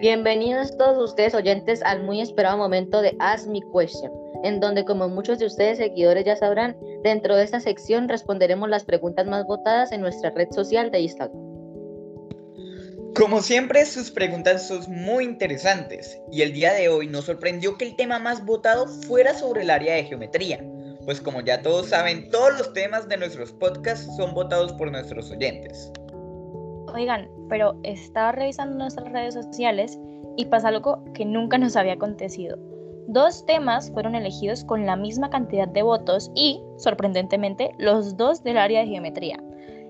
Bienvenidos todos ustedes oyentes al muy esperado momento de Ask Me Question, en donde como muchos de ustedes seguidores ya sabrán, dentro de esta sección responderemos las preguntas más votadas en nuestra red social de Instagram. Como siempre, sus preguntas son muy interesantes y el día de hoy nos sorprendió que el tema más votado fuera sobre el área de geometría, pues como ya todos saben, todos los temas de nuestros podcasts son votados por nuestros oyentes. Oigan, pero estaba revisando nuestras redes sociales y pasa algo que nunca nos había acontecido. Dos temas fueron elegidos con la misma cantidad de votos y, sorprendentemente, los dos del área de geometría.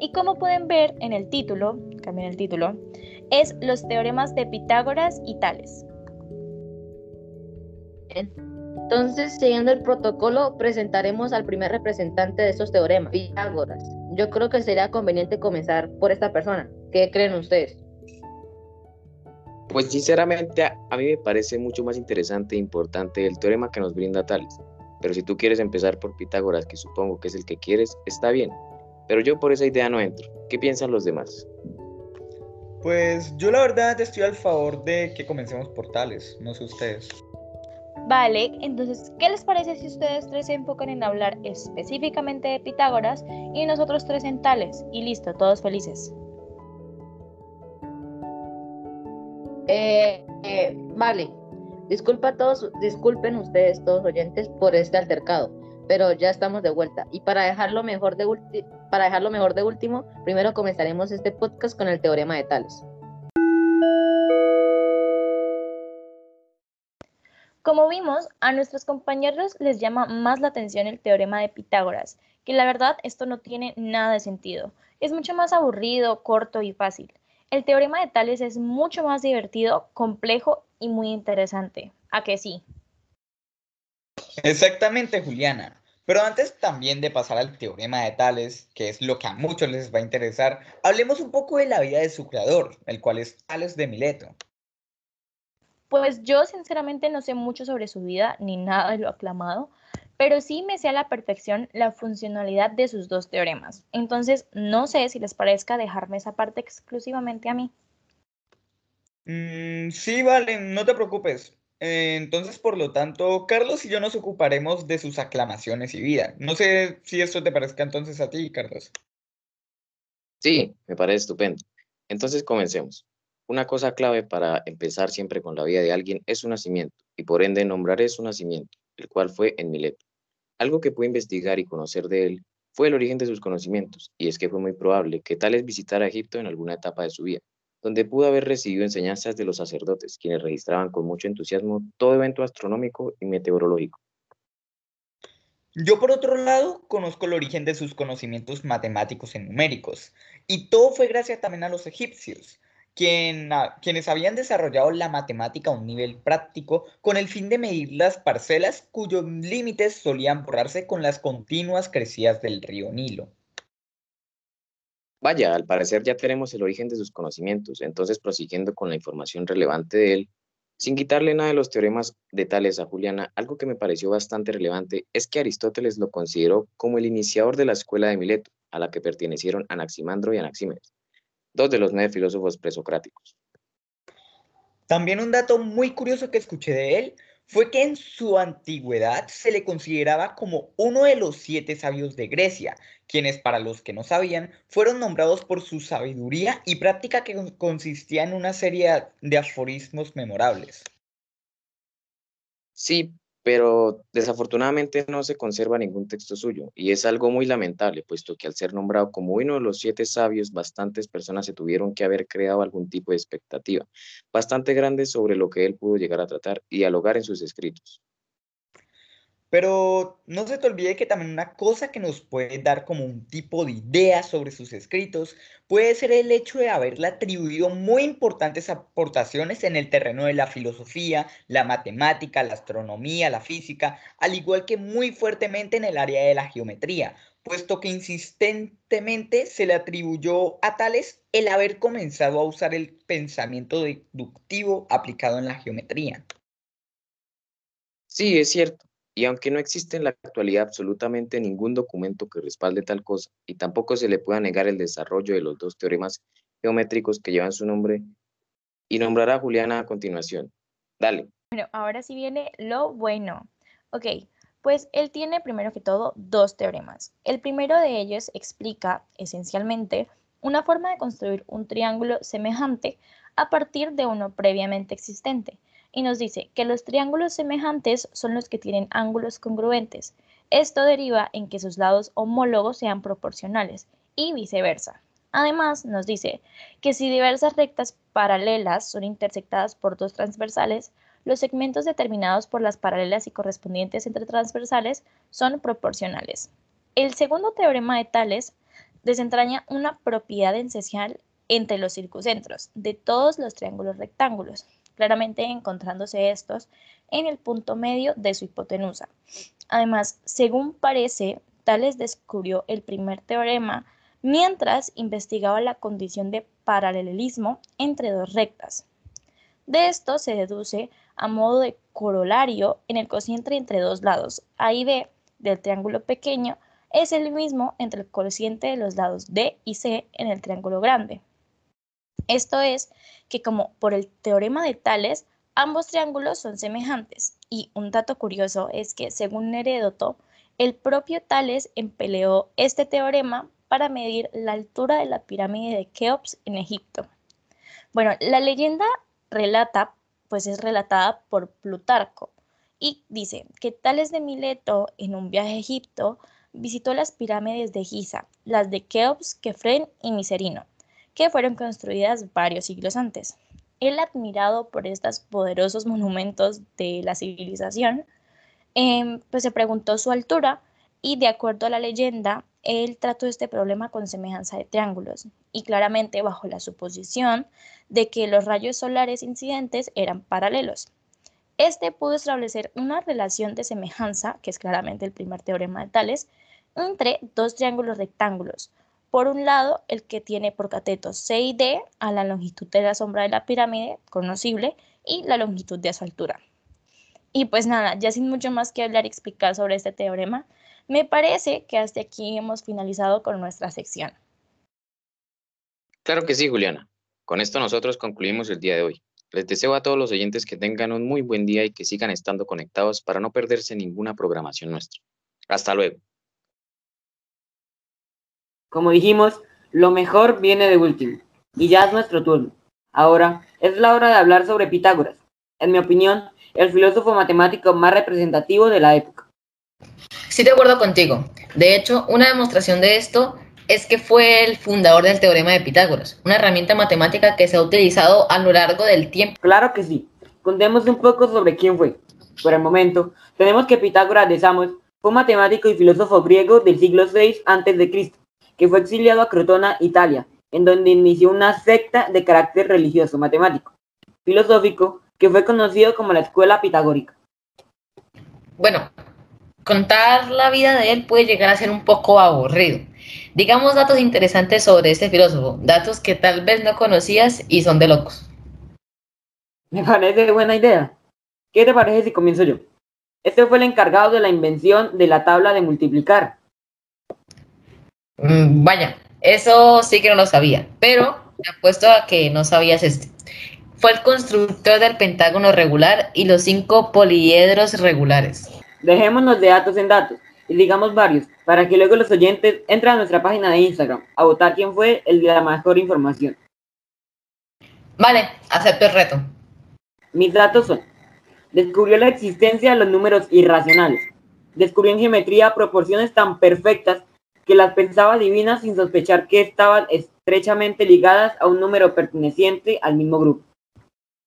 Y como pueden ver en el título, cambien el título, es los teoremas de Pitágoras y Tales. Entonces, siguiendo el protocolo, presentaremos al primer representante de estos teoremas, Pitágoras. Yo creo que sería conveniente comenzar por esta persona. ¿Qué creen ustedes? Pues sinceramente a, mí me parece mucho más interesante e importante el teorema que nos brinda Tales. Pero si tú quieres empezar por Pitágoras, que supongo que es el que quieres, está bien. Pero yo por esa idea no entro. ¿Qué piensan los demás? Pues yo la verdad estoy al favor de que comencemos por Tales, no sé ustedes. Vale, entonces, ¿qué les parece si ustedes tres se enfocan en hablar específicamente de Pitágoras y nosotros tres en Tales? Y listo, todos felices. Eh, eh, vale, disculpa todos, disculpen ustedes todos oyentes por este altercado, pero ya estamos de vuelta. Y para dejarlo mejor de, para dejarlo mejor de último, primero comenzaremos este podcast con el teorema de Tales. Como vimos, a nuestros compañeros les llama más la atención el teorema de Pitágoras, que la verdad esto no tiene nada de sentido. Es mucho más aburrido, corto y fácil. El teorema de Tales es mucho más divertido, complejo y muy interesante. ¿A que sí? Exactamente, Juliana. Pero antes también de pasar al teorema de Tales, que es lo que a muchos les va a interesar, hablemos un poco de la vida de su creador, el cual es Tales de Mileto. Pues yo sinceramente no sé mucho sobre su vida ni nada de lo aclamado, pero sí me sé a la perfección la funcionalidad de sus dos teoremas. Entonces, no sé si les parezca dejarme esa parte exclusivamente a mí. Mm, sí, vale, no te preocupes. Eh, entonces, por lo tanto, Carlos y yo nos ocuparemos de sus aclamaciones y vida. No sé si esto te parezca entonces a ti, Carlos. Sí, me parece estupendo. Entonces, comencemos. Una cosa clave para empezar siempre con la vida de alguien es su nacimiento, y por ende nombraré su nacimiento el cual fue en Mileto. Algo que pude investigar y conocer de él fue el origen de sus conocimientos, y es que fue muy probable que Tales visitara Egipto en alguna etapa de su vida, donde pudo haber recibido enseñanzas de los sacerdotes, quienes registraban con mucho entusiasmo todo evento astronómico y meteorológico. Yo por otro lado conozco el origen de sus conocimientos matemáticos y numéricos, y todo fue gracias también a los egipcios, quienes habían desarrollado la matemática a un nivel práctico con el fin de medir las parcelas cuyos límites solían borrarse con las continuas crecidas del río Nilo. Vaya, al parecer ya tenemos el origen de sus conocimientos, entonces prosiguiendo con la información relevante de él, sin quitarle nada de los teoremas de Tales a Juliana, algo que me pareció bastante relevante es que Aristóteles lo consideró como el iniciador de la escuela de Mileto, a la que pertenecieron Anaximandro y Anaxímenes dos de los nueve filósofos presocráticos. También un dato muy curioso que escuché de él fue que en su antigüedad se le consideraba como uno de los siete sabios de Grecia, quienes para los que no sabían fueron nombrados por su sabiduría y práctica que consistía en una serie de aforismos memorables. Sí, pero desafortunadamente no se conserva ningún texto suyo, y es algo muy lamentable, puesto que al ser nombrado como uno de los siete sabios, bastantes personas se tuvieron que haber creado algún tipo de expectativa bastante grande sobre lo que él pudo llegar a tratar y dialogar en sus escritos. Pero no se te olvide que también una cosa que nos puede dar como un tipo de idea sobre sus escritos puede ser el hecho de haberle atribuido muy importantes aportaciones en el terreno de la filosofía, la matemática, la astronomía, la física, al igual que muy fuertemente en el área de la geometría, puesto que insistentemente se le atribuyó a Tales el haber comenzado a usar el pensamiento deductivo aplicado en la geometría. Sí, es cierto. Y aunque no existe en la actualidad absolutamente ningún documento que respalde tal cosa, y tampoco se le pueda negar el desarrollo de los dos teoremas geométricos que llevan su nombre, y nombrará a Juliana a continuación. Dale. Bueno, ahora sí viene lo bueno. Ok, pues él tiene primero que todo dos teoremas. El primero de ellos explica esencialmente una forma de construir un triángulo semejante a partir de uno previamente existente y nos dice que los triángulos semejantes son los que tienen ángulos congruentes. Esto deriva en que sus lados homólogos sean proporcionales y viceversa. Además, nos dice que si diversas rectas paralelas son intersectadas por dos transversales, los segmentos determinados por las paralelas y correspondientes entre transversales son proporcionales. El segundo teorema de Tales desentraña una propiedad esencial entre los circuncentros de todos los triángulos rectángulos, claramente encontrándose estos en el punto medio de su hipotenusa. Además, según parece, Tales descubrió el primer teorema mientras investigaba la condición de paralelismo entre dos rectas. De esto se deduce a modo de corolario en el cociente entre dos lados, A y B del triángulo pequeño es el mismo entre el cociente de los lados D y C en el triángulo grande. Esto es que como por el teorema de Tales, ambos triángulos son semejantes. Y un dato curioso es que según Heródoto, el propio Tales empleó este teorema para medir la altura de la pirámide de Keops en Egipto. Bueno, la leyenda relata, pues es relatada por Plutarco y dice que Tales de Mileto en un viaje a Egipto visitó las pirámides de Giza, las de Keops, Kefren y Miserino que fueron construidas varios siglos antes. Él, admirado por estos poderosos monumentos de la civilización, em, pues se preguntó su altura y de acuerdo a la leyenda, él trató este problema con semejanza de triángulos y claramente bajo la suposición de que los rayos solares incidentes eran paralelos. Este pudo establecer una relación de semejanza, que es claramente el primer teorema de Tales, entre dos triángulos rectángulos, por un lado, el que tiene por cateto C y D a la longitud de la sombra de la pirámide, conocible, y la longitud de su altura. Y pues nada, ya sin mucho más que hablar y explicar sobre este teorema, me parece que hasta aquí hemos finalizado con nuestra sección. Claro que sí, Juliana. Con esto nosotros concluimos el día de hoy. Les deseo a todos los oyentes que tengan un muy buen día y que sigan estando conectados para no perderse ninguna programación nuestra. Hasta luego. Como dijimos, lo mejor viene de último. Y ya es nuestro turno. Ahora es la hora de hablar sobre Pitágoras. En mi opinión, el filósofo matemático más representativo de la época. Sí, de acuerdo contigo. De hecho, una demostración de esto es que fue el fundador del teorema de Pitágoras, una herramienta matemática que se ha utilizado a lo largo del tiempo. Claro que sí. Contemos un poco sobre quién fue. Por el momento, tenemos que Pitágoras de Samos fue un matemático y filósofo griego del siglo VI a.C que fue exiliado a Crotona, Italia, en donde inició una secta de carácter religioso, matemático, filosófico, que fue conocido como la escuela pitagórica. Bueno, contar la vida de él puede llegar a ser un poco aburrido. Digamos datos interesantes sobre este filósofo, datos que tal vez no conocías y son de locos. Me parece buena idea. ¿Qué te parece si comienzo yo? Este fue el encargado de la invención de la tabla de multiplicar, Mm, vaya, eso sí que no lo sabía, pero apuesto a que no sabías este. Fue el constructor del pentágono regular y los cinco poliedros regulares. Dejémonos de datos en datos y digamos varios, para que luego los oyentes entren a nuestra página de Instagram a votar quién fue el de la mejor información. Vale, acepto el reto. Mis datos son, descubrió la existencia de los números irracionales, descubrió en geometría proporciones tan perfectas que las pensaba divinas sin sospechar que estaban estrechamente ligadas a un número perteneciente al mismo grupo.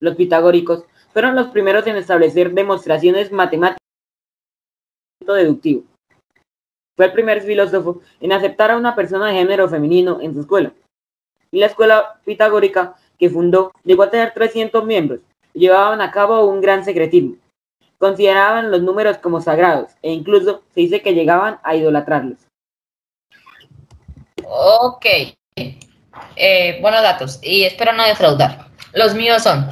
Los pitagóricos fueron los primeros en establecer demostraciones matemáticas deductivo. Fue el primer filósofo en aceptar a una persona de género femenino en su escuela. Y la escuela pitagórica que fundó llegó a tener 300 miembros y llevaban a cabo un gran secretismo. Consideraban los números como sagrados e incluso se dice que llegaban a idolatrarlos. Ok. Eh, buenos datos. Y espero no defraudar. Los míos son.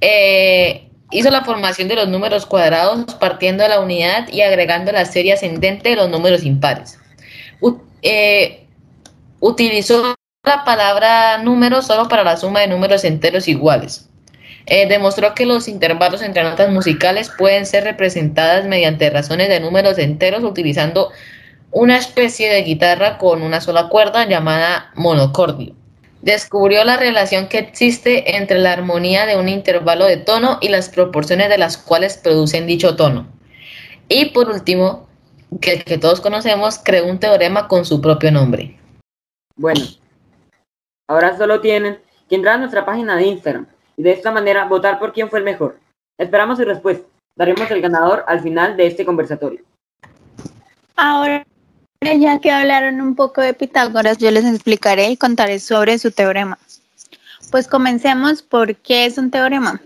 Eh, hizo la formación de los números cuadrados partiendo de la unidad y agregando la serie ascendente de los números impares. Eh, utilizó la palabra número solo para la suma de números enteros iguales. Demostró que los intervalos entre notas musicales pueden ser representadas mediante razones de números enteros utilizando una especie de guitarra con una sola cuerda llamada monocordio. Descubrió la relación que existe entre la armonía de un intervalo de tono y las proporciones de las cuales producen dicho tono. Y por último, que el que todos conocemos, creó un teorema con su propio nombre. Bueno, ahora solo tienen que entrar a nuestra página de Instagram y de esta manera votar por quién fue el mejor. Esperamos su respuesta. Daremos el ganador al final de este conversatorio. Ahora, ya que hablaron un poco de Pitágoras, yo les explicaré y contaré sobre su teorema. Pues comencemos por qué es un teorema.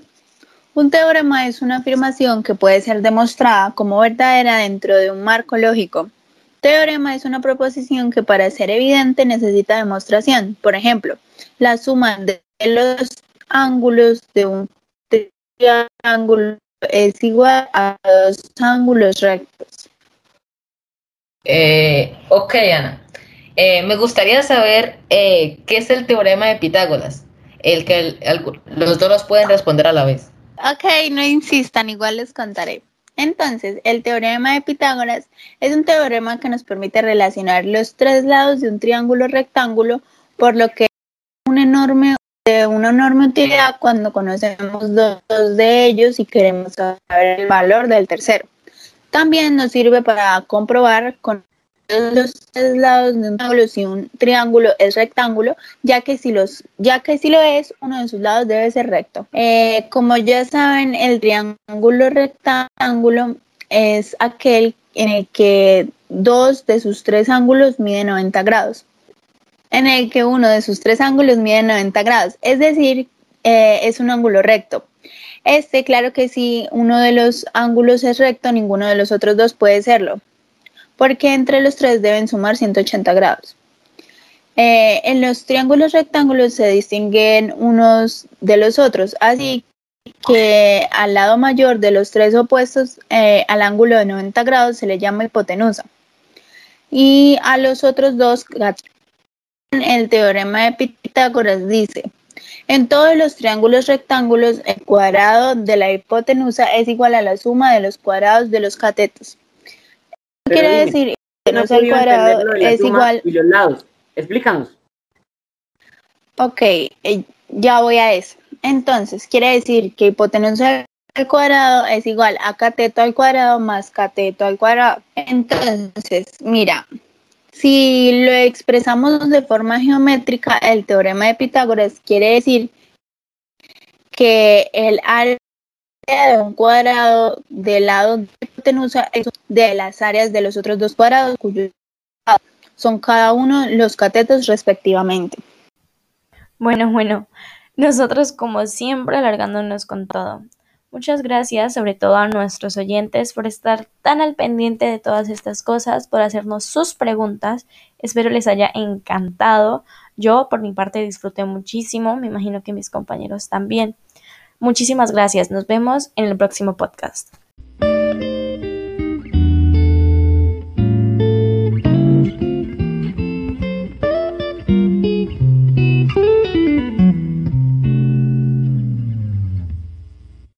Un teorema es una afirmación que puede ser demostrada como verdadera dentro de un marco lógico. Teorema es una proposición que para ser evidente necesita demostración. Por ejemplo, la suma de los ángulos de un triángulo es igual a dos ángulos rectos. Eh, ok, Ana. Eh, me gustaría saber eh, qué es el teorema de Pitágoras. El que los dos los pueden responder a la vez. Ok, no insistan, igual les contaré. Entonces, el teorema de Pitágoras es un teorema que nos permite relacionar los tres lados de un triángulo rectángulo, por lo que un enorme de una enorme utilidad cuando conocemos dos de ellos y queremos saber el valor del tercero. También nos sirve para comprobar con los tres lados de un triángulo si un triángulo es rectángulo, ya que si, los, ya que si lo es, uno de sus lados debe ser recto. Eh, como ya saben, el triángulo rectángulo es aquel en el que dos de sus tres ángulos miden 90 grados en el que uno de sus tres ángulos mide 90 grados, es decir, eh, es un ángulo recto. Este, claro que si uno de los ángulos es recto, ninguno de los otros dos puede serlo, porque entre los tres deben sumar 180 grados. Eh, en los triángulos rectángulos se distinguen unos de los otros, así que al lado mayor de los tres opuestos eh, al ángulo de 90 grados se le llama hipotenusa y a los otros dos el teorema de Pitágoras dice, en todos los triángulos rectángulos, el cuadrado de la hipotenusa es igual a la suma de los cuadrados de los catetos. ¿Qué quiere decir? No el cuadrado es igual... Y los lados. Explícanos. Ok, eh, ya voy a eso. Entonces, quiere decir que hipotenusa al cuadrado es igual a cateto al cuadrado más cateto al cuadrado. Entonces, mira, si lo expresamos de forma geométrica, el teorema de Pitágoras quiere decir que el área de un cuadrado del lado de hipotenusa es de las áreas de los otros dos cuadrados, cuyos son cada uno los catetos respectivamente. Bueno, bueno, nosotros como siempre alargándonos con todo. Muchas gracias, sobre todo a nuestros oyentes, por estar tan al pendiente de todas estas cosas, por hacernos sus preguntas. Espero les haya encantado. Yo, por mi parte, disfruté muchísimo. Me imagino que mis compañeros también. Muchísimas gracias. Nos vemos en el próximo podcast.